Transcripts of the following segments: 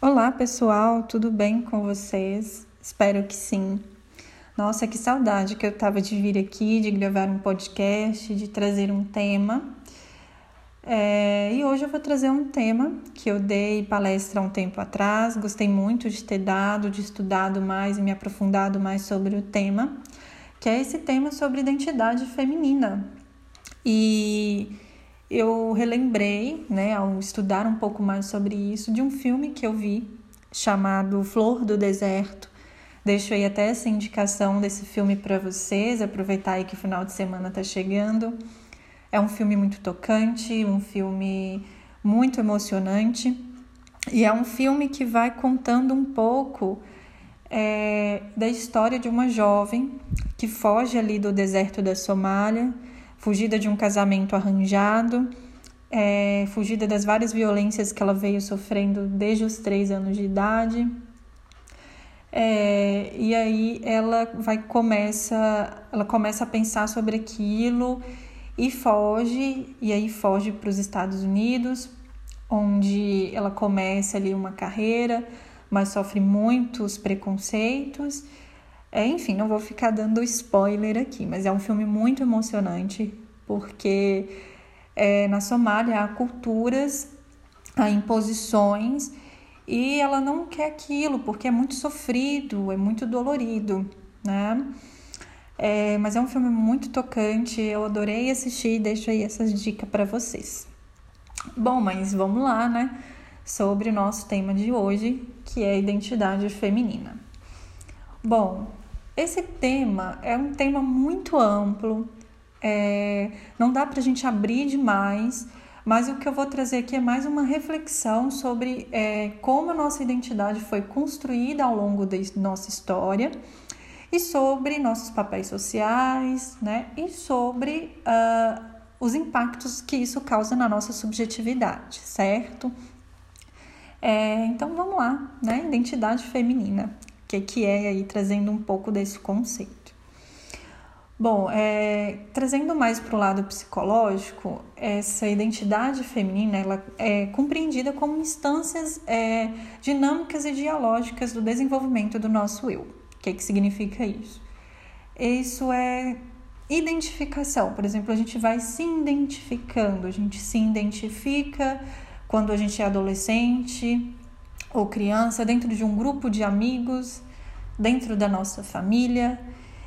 Olá, pessoal, tudo bem com vocês? Espero que sim. Nossa, que saudade que eu tava de vir aqui, de gravar um podcast, de trazer um tema. É, e hoje eu vou trazer um tema que eu dei palestra um tempo atrás, gostei muito de ter dado, de estudado mais e me aprofundado mais sobre o tema, que é esse tema sobre identidade feminina. E eu relembrei, né, ao estudar um pouco mais sobre isso, de um filme que eu vi chamado Flor do Deserto. Deixo aí até essa indicação desse filme para vocês, aproveitar aí que o final de semana está chegando. É um filme muito tocante, um filme muito emocionante e é um filme que vai contando um pouco é, da história de uma jovem que foge ali do deserto da Somália fugida de um casamento arranjado, é, fugida das várias violências que ela veio sofrendo desde os três anos de idade. É, e aí ela vai começa ela começa a pensar sobre aquilo e foge e aí foge para os Estados Unidos onde ela começa ali uma carreira mas sofre muitos preconceitos é, enfim, não vou ficar dando spoiler aqui, mas é um filme muito emocionante porque é, na Somália há culturas, há imposições e ela não quer aquilo porque é muito sofrido, é muito dolorido, né? É, mas é um filme muito tocante, eu adorei assistir e deixo aí essas dicas para vocês. Bom, mas vamos lá, né? Sobre o nosso tema de hoje, que é identidade feminina. Bom, esse tema é um tema muito amplo, é, não dá para a gente abrir demais, mas o que eu vou trazer aqui é mais uma reflexão sobre é, como a nossa identidade foi construída ao longo da nossa história e sobre nossos papéis sociais, né? E sobre uh, os impactos que isso causa na nossa subjetividade, certo? É, então vamos lá, né? Identidade feminina que, que é aí trazendo um pouco desse conceito. Bom, é, trazendo mais para o lado psicológico, essa identidade feminina ela é compreendida como instâncias é, dinâmicas e dialógicas do desenvolvimento do nosso eu. O que, que significa isso? Isso é identificação. Por exemplo, a gente vai se identificando, a gente se identifica quando a gente é adolescente, ou criança dentro de um grupo de amigos, dentro da nossa família.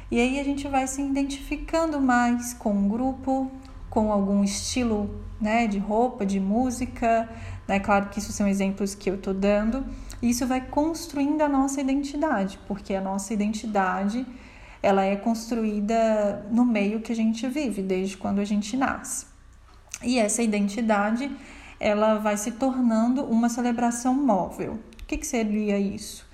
E aí a gente vai se identificando mais com um grupo, com algum estilo né, de roupa, de música. É né? claro que isso são exemplos que eu estou dando. Isso vai construindo a nossa identidade, porque a nossa identidade ela é construída no meio que a gente vive, desde quando a gente nasce. E essa identidade ela vai se tornando uma celebração móvel. O que, que seria isso?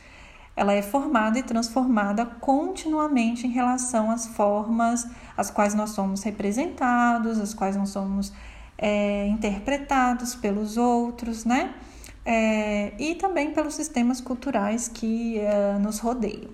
Ela é formada e transformada continuamente em relação às formas às quais nós somos representados, às quais nós somos é, interpretados pelos outros, né? É, e também pelos sistemas culturais que é, nos rodeiam.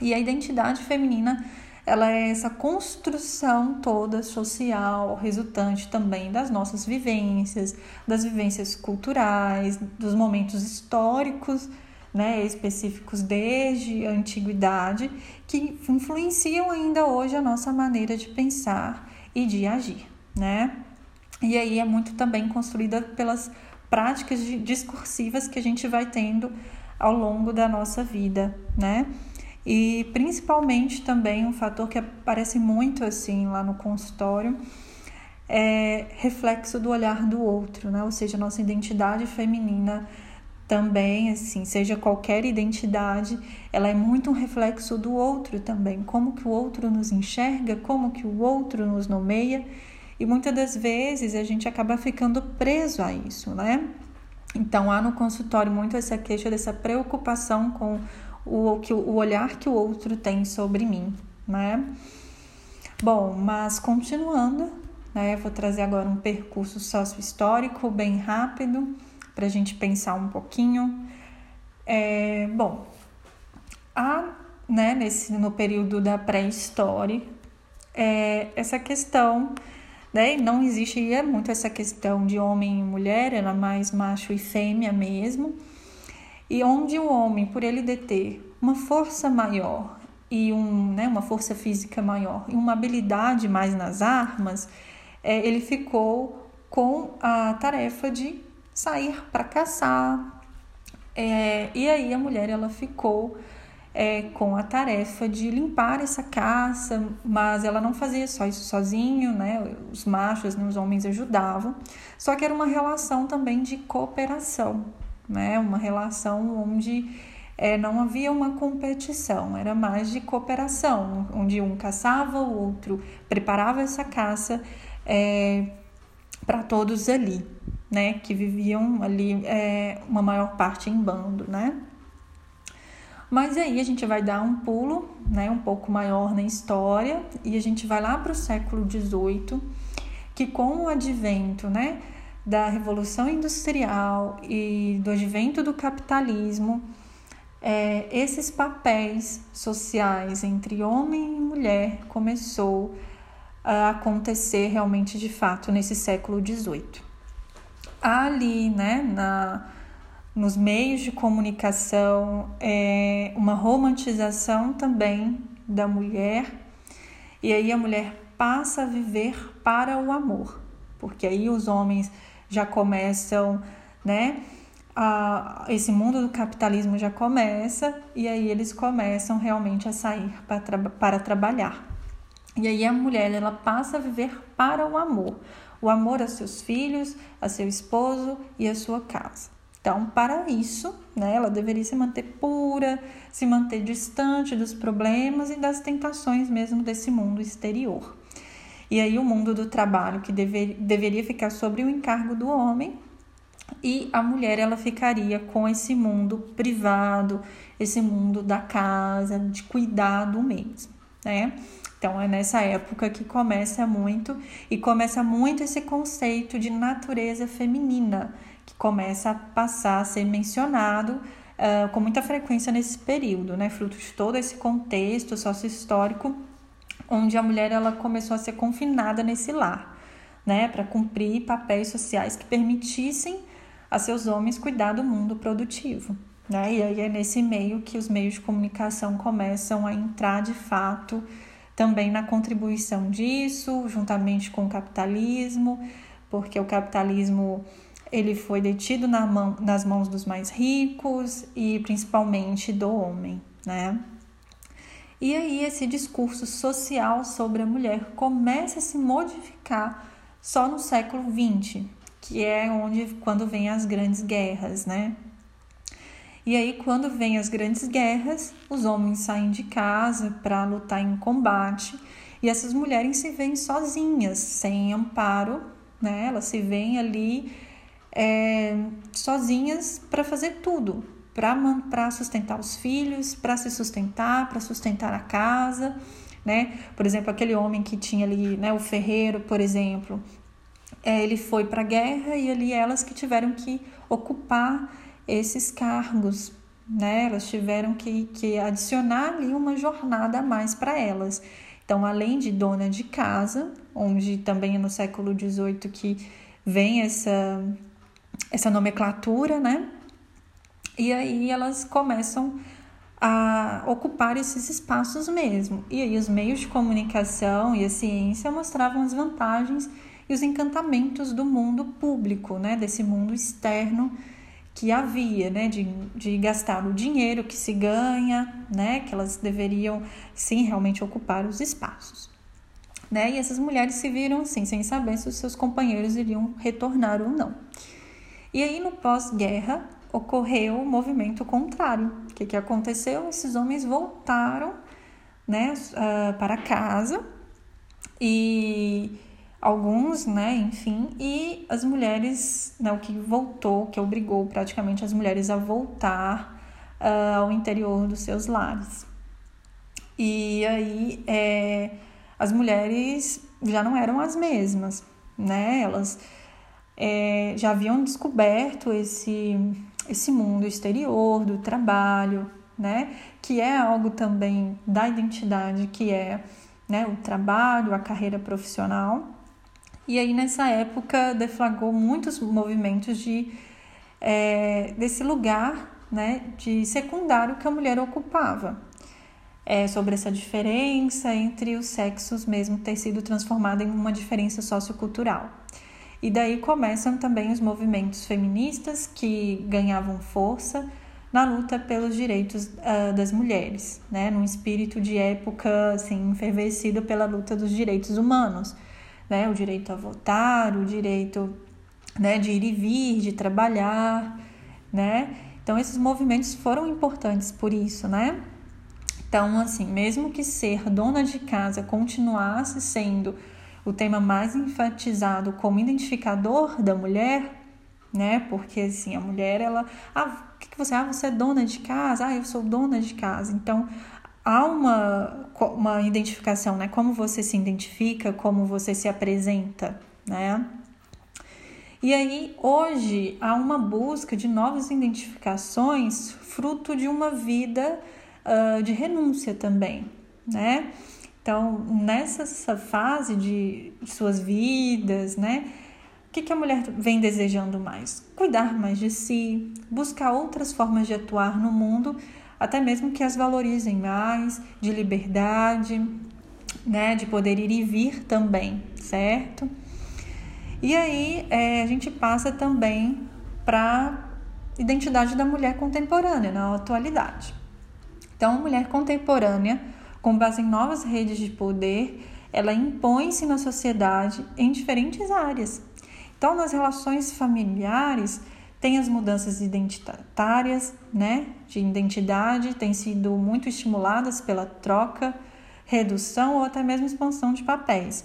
E a identidade feminina ela é essa construção toda social, resultante também das nossas vivências, das vivências culturais, dos momentos históricos, né, específicos desde a antiguidade, que influenciam ainda hoje a nossa maneira de pensar e de agir, né? E aí é muito também construída pelas práticas discursivas que a gente vai tendo ao longo da nossa vida, né? E principalmente também um fator que aparece muito assim lá no consultório é reflexo do olhar do outro, né? Ou seja, nossa identidade feminina também, assim, seja qualquer identidade, ela é muito um reflexo do outro também, como que o outro nos enxerga, como que o outro nos nomeia, e muitas das vezes a gente acaba ficando preso a isso, né? Então há no consultório muito essa queixa dessa preocupação com o, que, o olhar que o outro tem sobre mim, né? Bom, mas continuando, né? Vou trazer agora um percurso sócio-histórico bem rápido para a gente pensar um pouquinho. É, bom, há, né, nesse, no período da pré-história, é, essa questão, né, não existia muito essa questão de homem e mulher, era mais macho e fêmea mesmo. E onde o homem, por ele deter uma força maior e um, né, uma força física maior e uma habilidade mais nas armas, é, ele ficou com a tarefa de sair para caçar. É, e aí a mulher ela ficou é, com a tarefa de limpar essa caça, mas ela não fazia só isso sozinho, né? Os machos, né, os homens ajudavam. Só que era uma relação também de cooperação, né? Uma relação onde é, não havia uma competição, era mais de cooperação, onde um caçava, o outro preparava essa caça é, para todos ali, né? Que viviam ali é, uma maior parte em bando, né? Mas aí a gente vai dar um pulo, né, um pouco maior na história e a gente vai lá para o século XVIII, que com o advento, né, da revolução industrial e do advento do capitalismo, é, esses papéis sociais entre homem e mulher começou a acontecer realmente de fato nesse século XVIII. Ali, né, na nos meios de comunicação, é uma romantização também da mulher, e aí a mulher passa a viver para o amor, porque aí os homens já começam, né? A, esse mundo do capitalismo já começa e aí eles começam realmente a sair para, para trabalhar. E aí a mulher ela passa a viver para o amor, o amor a seus filhos, a seu esposo e a sua casa. Então, para isso, né, ela deveria se manter pura, se manter distante dos problemas e das tentações mesmo desse mundo exterior. E aí, o mundo do trabalho, que dever, deveria ficar sobre o encargo do homem, e a mulher ela ficaria com esse mundo privado, esse mundo da casa, de cuidado mesmo, né? Então é nessa época que começa muito e começa muito esse conceito de natureza feminina, que começa a passar a ser mencionado uh, com muita frequência nesse período, né? Fruto de todo esse contexto sócio-histórico onde a mulher ela começou a ser confinada nesse lar, né, para cumprir papéis sociais que permitissem a seus homens cuidar do mundo produtivo. Né? E aí é nesse meio que os meios de comunicação começam a entrar de fato também na contribuição disso, juntamente com o capitalismo, porque o capitalismo ele foi detido na mão, nas mãos dos mais ricos e principalmente do homem, né? E aí esse discurso social sobre a mulher começa a se modificar só no século XX, que é onde quando vem as grandes guerras, né? E aí quando vem as grandes guerras, os homens saem de casa para lutar em combate e essas mulheres se veem sozinhas, sem amparo, né? Elas se veem ali é, sozinhas para fazer tudo, para sustentar os filhos, para se sustentar, para sustentar a casa, né? Por exemplo, aquele homem que tinha ali, né, o ferreiro, por exemplo, é, ele foi para a guerra e ali elas que tiveram que ocupar esses cargos, né? Elas tiveram que, que adicionar ali uma jornada a mais para elas. Então, além de dona de casa, onde também é no século XVIII que vem essa essa nomenclatura, né? E aí elas começam a ocupar esses espaços mesmo. E aí os meios de comunicação e a ciência mostravam as vantagens e os encantamentos do mundo público, né? Desse mundo externo que havia, né? De, de gastar o dinheiro que se ganha, né? Que elas deveriam sim realmente ocupar os espaços. Né? E essas mulheres se viram assim, sem saber se os seus companheiros iriam retornar ou não. E aí, no pós-guerra, ocorreu o movimento contrário. O que, que aconteceu? Esses homens voltaram né, uh, para casa e alguns, né, enfim, e as mulheres, né, o que voltou, que obrigou praticamente as mulheres a voltar uh, ao interior dos seus lares. E aí é, as mulheres já não eram as mesmas, né? Elas é, já haviam descoberto esse, esse mundo exterior do trabalho, né? Que é algo também da identidade, que é né, o trabalho, a carreira profissional. E aí nessa época deflagrou muitos movimentos de é, desse lugar né, de secundário que a mulher ocupava. É, sobre essa diferença entre os sexos mesmo ter sido transformada em uma diferença sociocultural. E daí começam também os movimentos feministas que ganhavam força na luta pelos direitos uh, das mulheres, né, num espírito de época assim enfervecido pela luta dos direitos humanos, né, o direito a votar, o direito né, de ir e vir, de trabalhar, né? Então esses movimentos foram importantes por isso, né? Então, assim, mesmo que ser dona de casa continuasse sendo o tema mais enfatizado como identificador da mulher, né? Porque assim, a mulher ela, ah, o que, que você, ah, você é dona de casa? Ah, eu sou dona de casa. Então, há uma uma identificação, né? Como você se identifica, como você se apresenta, né? E aí, hoje, há uma busca de novas identificações, fruto de uma vida uh, de renúncia também, né? Então, nessa fase de suas vidas, né? O que, que a mulher vem desejando mais? Cuidar mais de si, buscar outras formas de atuar no mundo, até mesmo que as valorizem mais, de liberdade, né? De poder ir e vir também, certo? E aí é, a gente passa também para identidade da mulher contemporânea na atualidade. Então, a mulher contemporânea, com base em novas redes de poder, ela impõe-se na sociedade em diferentes áreas. Então, nas relações familiares, tem as mudanças identitárias, né, de identidade, têm sido muito estimuladas pela troca, redução ou até mesmo expansão de papéis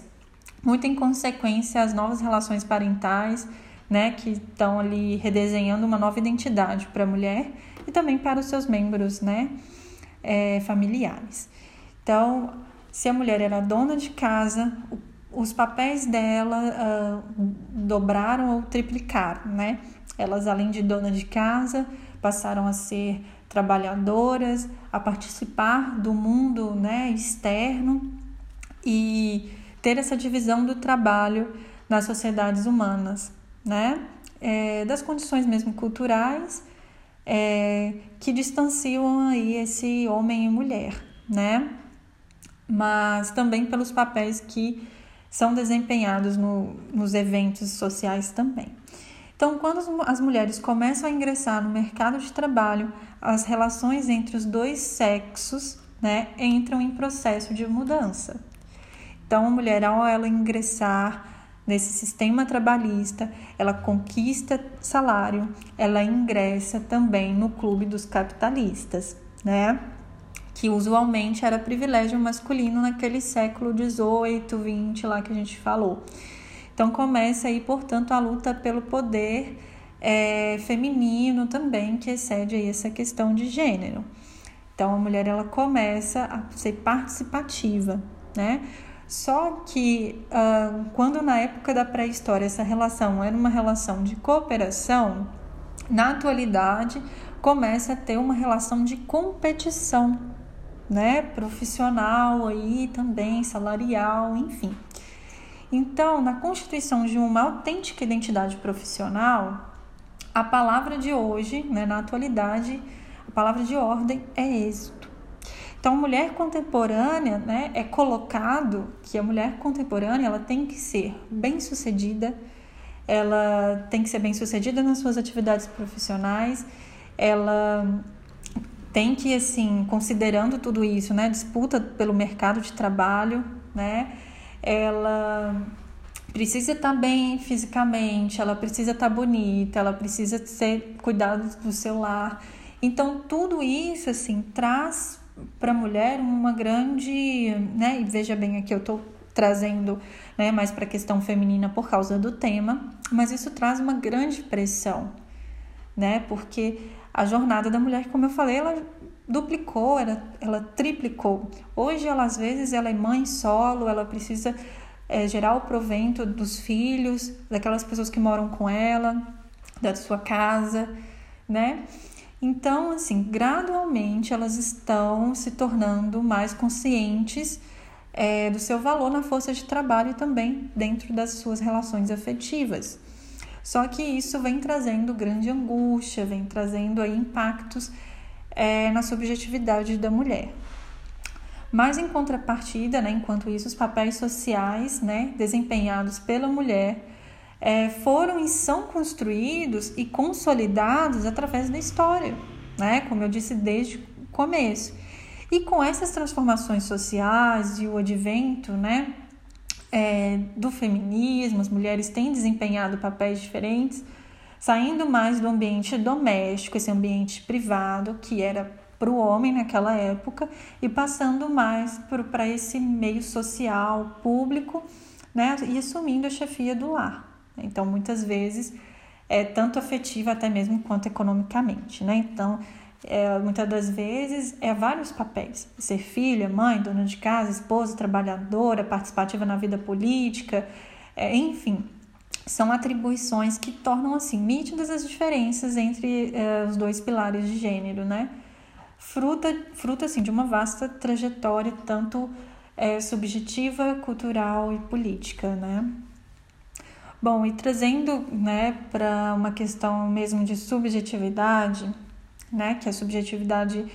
muito em consequência as novas relações parentais, né, que estão ali redesenhando uma nova identidade para a mulher e também para os seus membros, né, é, familiares. Então, se a mulher era dona de casa, os papéis dela uh, dobraram ou triplicaram, né? Elas, além de dona de casa, passaram a ser trabalhadoras, a participar do mundo, né, externo e ter essa divisão do trabalho nas sociedades humanas, né? É, das condições mesmo culturais é, que distanciam aí esse homem e mulher, né? Mas também pelos papéis que são desempenhados no, nos eventos sociais também. Então, quando as mulheres começam a ingressar no mercado de trabalho, as relações entre os dois sexos né, entram em processo de mudança. Então, a mulher, ao ela ingressar nesse sistema trabalhista, ela conquista salário, ela ingressa também no clube dos capitalistas, né? Que usualmente era privilégio masculino naquele século 18, 20 lá que a gente falou. Então começa aí, portanto, a luta pelo poder é, feminino também, que excede aí essa questão de gênero. Então a mulher ela começa a ser participativa, né? Só que uh, quando na época da pré-história essa relação era uma relação de cooperação, na atualidade começa a ter uma relação de competição, né? Profissional aí também, salarial, enfim. Então, na constituição de uma autêntica identidade profissional, a palavra de hoje, né, na atualidade, a palavra de ordem é êxito. Então, mulher contemporânea, né, é colocado que a mulher contemporânea ela tem que ser bem-sucedida, ela tem que ser bem-sucedida nas suas atividades profissionais, ela tem que, assim, considerando tudo isso, né, disputa pelo mercado de trabalho, né, ela precisa estar bem fisicamente, ela precisa estar bonita, ela precisa ser cuidado do seu lar. Então, tudo isso, assim, traz para a mulher uma grande, né? E veja bem aqui eu estou trazendo, né, mais para a questão feminina por causa do tema, mas isso traz uma grande pressão, né? Porque a jornada da mulher, como eu falei, ela duplicou, ela, ela triplicou. Hoje ela às vezes ela é mãe solo, ela precisa é, gerar o provento dos filhos, daquelas pessoas que moram com ela, da sua casa, né? Então, assim, gradualmente elas estão se tornando mais conscientes é, do seu valor na força de trabalho e também dentro das suas relações afetivas. Só que isso vem trazendo grande angústia, vem trazendo aí impactos é, na subjetividade da mulher. Mas em contrapartida, né, enquanto isso, os papéis sociais né, desempenhados pela mulher é, foram e são construídos e consolidados através da história, né, como eu disse desde o começo. E com essas transformações sociais e o advento né, é, do feminismo, as mulheres têm desempenhado papéis diferentes, saindo mais do ambiente doméstico, esse ambiente privado, que era para o homem naquela época, e passando mais para esse meio social, público, né, e assumindo a chefia do lar. Então, muitas vezes, é tanto afetiva até mesmo quanto economicamente. Né? Então, é, muitas das vezes é vários papéis: ser filha, mãe, dona de casa, esposa, trabalhadora, participativa na vida política, é, enfim, são atribuições que tornam assim nítidas as diferenças entre é, os dois pilares de gênero, né? Fruta, fruta assim de uma vasta trajetória tanto é, subjetiva, cultural e política, né? Bom, e trazendo, né, para uma questão mesmo de subjetividade, né? Que a subjetividade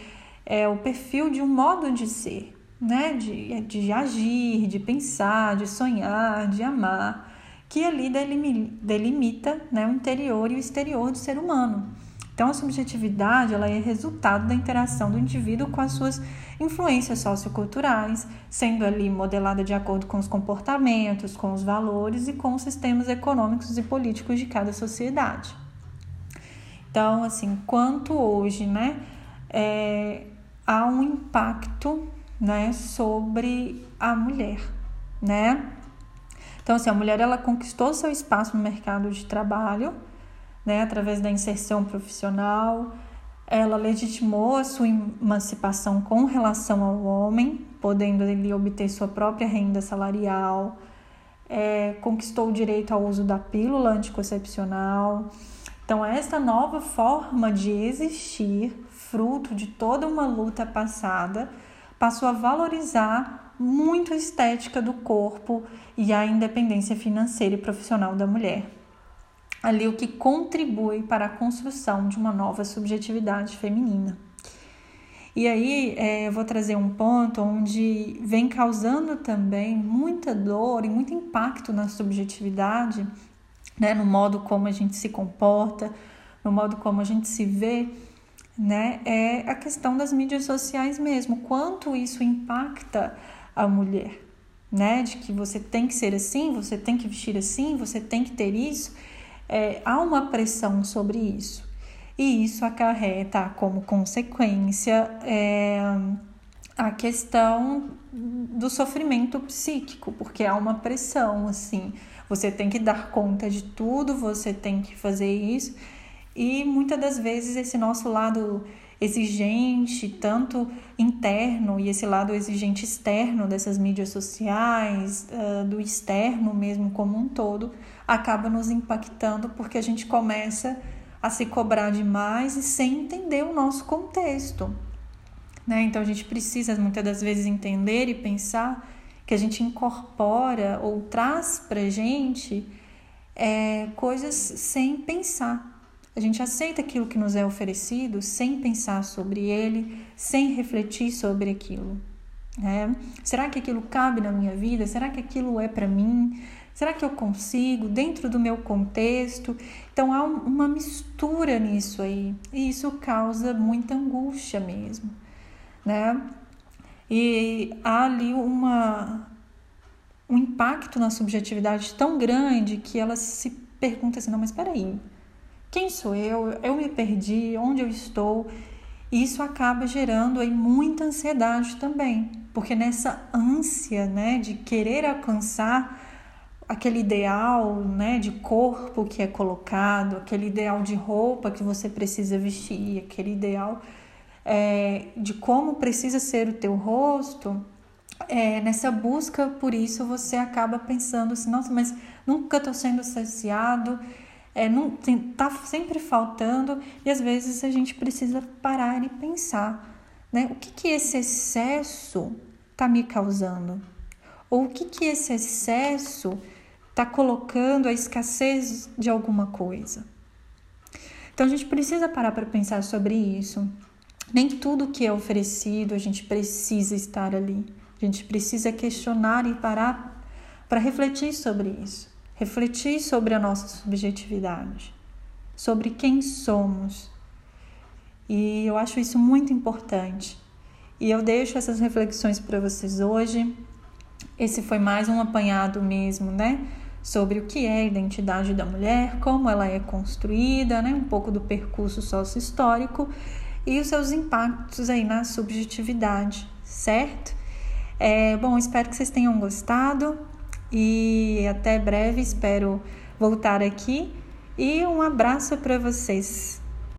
é o perfil de um modo de ser, né? De, de agir, de pensar, de sonhar, de amar, que ali delimita né, o interior e o exterior do ser humano. Então, a subjetividade ela é resultado da interação do indivíduo com as suas influências socioculturais, sendo ali modelada de acordo com os comportamentos, com os valores e com os sistemas econômicos e políticos de cada sociedade. Então, assim, quanto hoje, né, é, há um impacto, né, sobre a mulher, né? Então, assim, a mulher ela conquistou seu espaço no mercado de trabalho, né, através da inserção profissional. Ela legitimou a sua emancipação com relação ao homem, podendo ele obter sua própria renda salarial. É, conquistou o direito ao uso da pílula anticoncepcional então, essa nova forma de existir, fruto de toda uma luta passada, passou a valorizar muito a estética do corpo e a independência financeira e profissional da mulher. Ali, o que contribui para a construção de uma nova subjetividade feminina. E aí, é, eu vou trazer um ponto onde vem causando também muita dor e muito impacto na subjetividade né, no modo como a gente se comporta, no modo como a gente se vê, né, é a questão das mídias sociais mesmo, quanto isso impacta a mulher, né, de que você tem que ser assim, você tem que vestir assim, você tem que ter isso, é, há uma pressão sobre isso. E isso acarreta como consequência é, a questão do sofrimento psíquico, porque há uma pressão assim você tem que dar conta de tudo, você tem que fazer isso. E muitas das vezes esse nosso lado exigente, tanto interno e esse lado exigente externo dessas mídias sociais, uh, do externo mesmo como um todo, acaba nos impactando porque a gente começa a se cobrar demais e sem entender o nosso contexto. Né? Então a gente precisa muitas das vezes entender e pensar que a gente incorpora ou traz para gente é, coisas sem pensar. A gente aceita aquilo que nos é oferecido sem pensar sobre ele, sem refletir sobre aquilo. Né? Será que aquilo cabe na minha vida? Será que aquilo é para mim? Será que eu consigo dentro do meu contexto? Então há uma mistura nisso aí e isso causa muita angústia mesmo, né? E há ali uma, um impacto na subjetividade tão grande que ela se pergunta assim: não, mas espera aí, quem sou eu? Eu me perdi, onde eu estou? E isso acaba gerando aí muita ansiedade também, porque nessa ânsia, né, de querer alcançar aquele ideal, né, de corpo que é colocado, aquele ideal de roupa que você precisa vestir, aquele ideal é, de como precisa ser o teu rosto, é, nessa busca por isso você acaba pensando assim, nossa, mas nunca estou sendo saciado, é, não, tem, tá sempre faltando e às vezes a gente precisa parar e pensar, né? O que que esse excesso está me causando? Ou o que que esse excesso está colocando a escassez de alguma coisa. Então a gente precisa parar para pensar sobre isso. Nem tudo que é oferecido a gente precisa estar ali. A gente precisa questionar e parar para refletir sobre isso. Refletir sobre a nossa subjetividade, sobre quem somos. E eu acho isso muito importante. E eu deixo essas reflexões para vocês hoje. Esse foi mais um apanhado mesmo, né? Sobre o que é a identidade da mulher, como ela é construída, né? Um pouco do percurso sócio-histórico e os seus impactos aí na subjetividade, certo? É, bom, espero que vocês tenham gostado e até breve. Espero voltar aqui e um abraço para vocês.